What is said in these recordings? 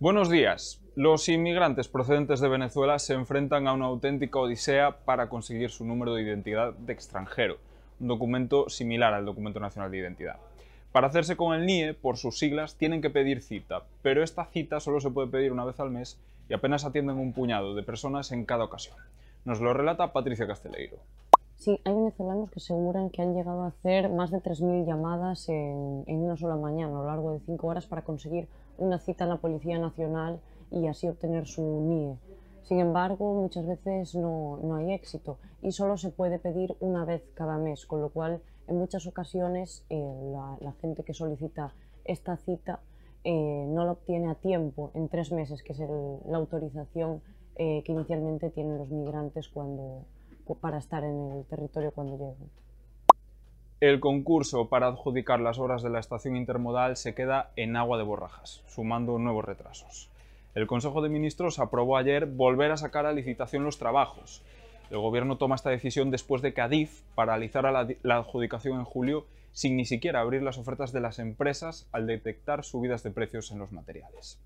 Buenos días. Los inmigrantes procedentes de Venezuela se enfrentan a una auténtica odisea para conseguir su número de identidad de extranjero, un documento similar al documento nacional de identidad. Para hacerse con el NIE, por sus siglas, tienen que pedir cita, pero esta cita solo se puede pedir una vez al mes y apenas atienden un puñado de personas en cada ocasión. Nos lo relata Patricia Casteleiro. Sí, hay venezolanos que aseguran que han llegado a hacer más de 3.000 llamadas en, una sola mañana, a lo largo de 5 horas, para conseguir una cita en la Policía Nacional y así obtener su NIE. Sin embargo, muchas veces no, no, hay éxito y solo se puede pedir una vez cada mes, con lo cual en muchas ocasiones eh, la, gente que solicita esta cita eh, no la obtiene a tiempo, en tres meses, que es la autorización eh, que inicialmente tienen los migrantes cuando, para estar en el territorio cuando lleguen. El concurso para adjudicar las obras de la estación intermodal se queda en agua de borrajas, sumando nuevos retrasos. El Consejo de Ministros aprobó ayer volver a sacar a licitación los trabajos. El Gobierno toma esta decisión después de que Adif paralizara la, la adjudicación en julio sin ni siquiera abrir las ofertas de las empresas al detectar subidas de precios en los materiales.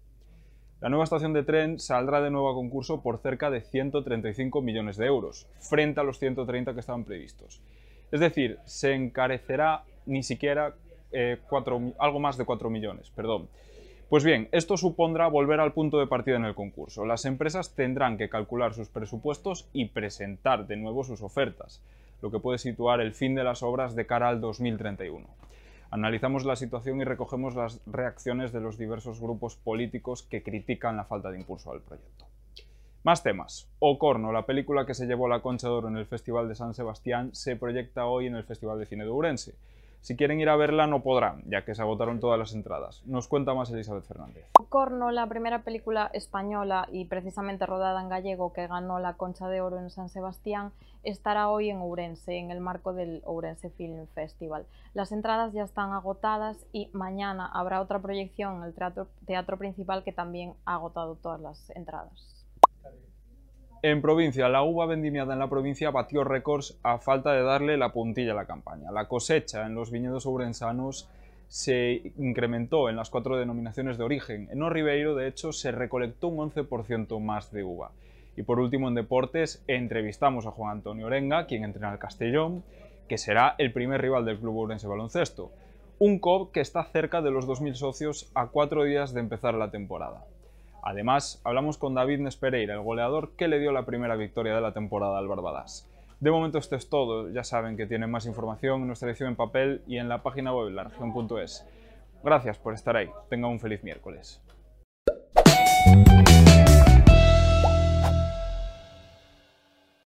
La nueva estación de tren saldrá de nuevo a concurso por cerca de 135 millones de euros, frente a los 130 que estaban previstos. Es decir, se encarecerá ni siquiera eh, algo más de 4 millones. Perdón. Pues bien, esto supondrá volver al punto de partida en el concurso. Las empresas tendrán que calcular sus presupuestos y presentar de nuevo sus ofertas, lo que puede situar el fin de las obras de cara al 2031. Analizamos la situación y recogemos las reacciones de los diversos grupos políticos que critican la falta de impulso al proyecto. Más temas. Ocorno, la película que se llevó la Concha de Oro en el Festival de San Sebastián, se proyecta hoy en el Festival de Cine de Ourense. Si quieren ir a verla no podrán, ya que se agotaron todas las entradas. Nos cuenta más Elizabeth Fernández. Corno, la primera película española y precisamente rodada en gallego que ganó la Concha de Oro en San Sebastián, estará hoy en Ourense, en el marco del Ourense Film Festival. Las entradas ya están agotadas y mañana habrá otra proyección en el teatro, teatro principal que también ha agotado todas las entradas. En provincia, la uva vendimiada en la provincia batió récords a falta de darle la puntilla a la campaña. La cosecha en los viñedos ourensanos se incrementó en las cuatro denominaciones de origen. En Ribeiro, de hecho, se recolectó un 11% más de uva. Y por último, en deportes, entrevistamos a Juan Antonio Orenga, quien entrena al Castellón, que será el primer rival del Club Ourense Baloncesto. Un COP que está cerca de los 2.000 socios a cuatro días de empezar la temporada. Además, hablamos con David Nespereira, el goleador que le dio la primera victoria de la temporada al Barbadas. De momento esto es todo, ya saben que tienen más información en nuestra edición en papel y en la página web largion.es. Gracias por estar ahí, tengan un feliz miércoles.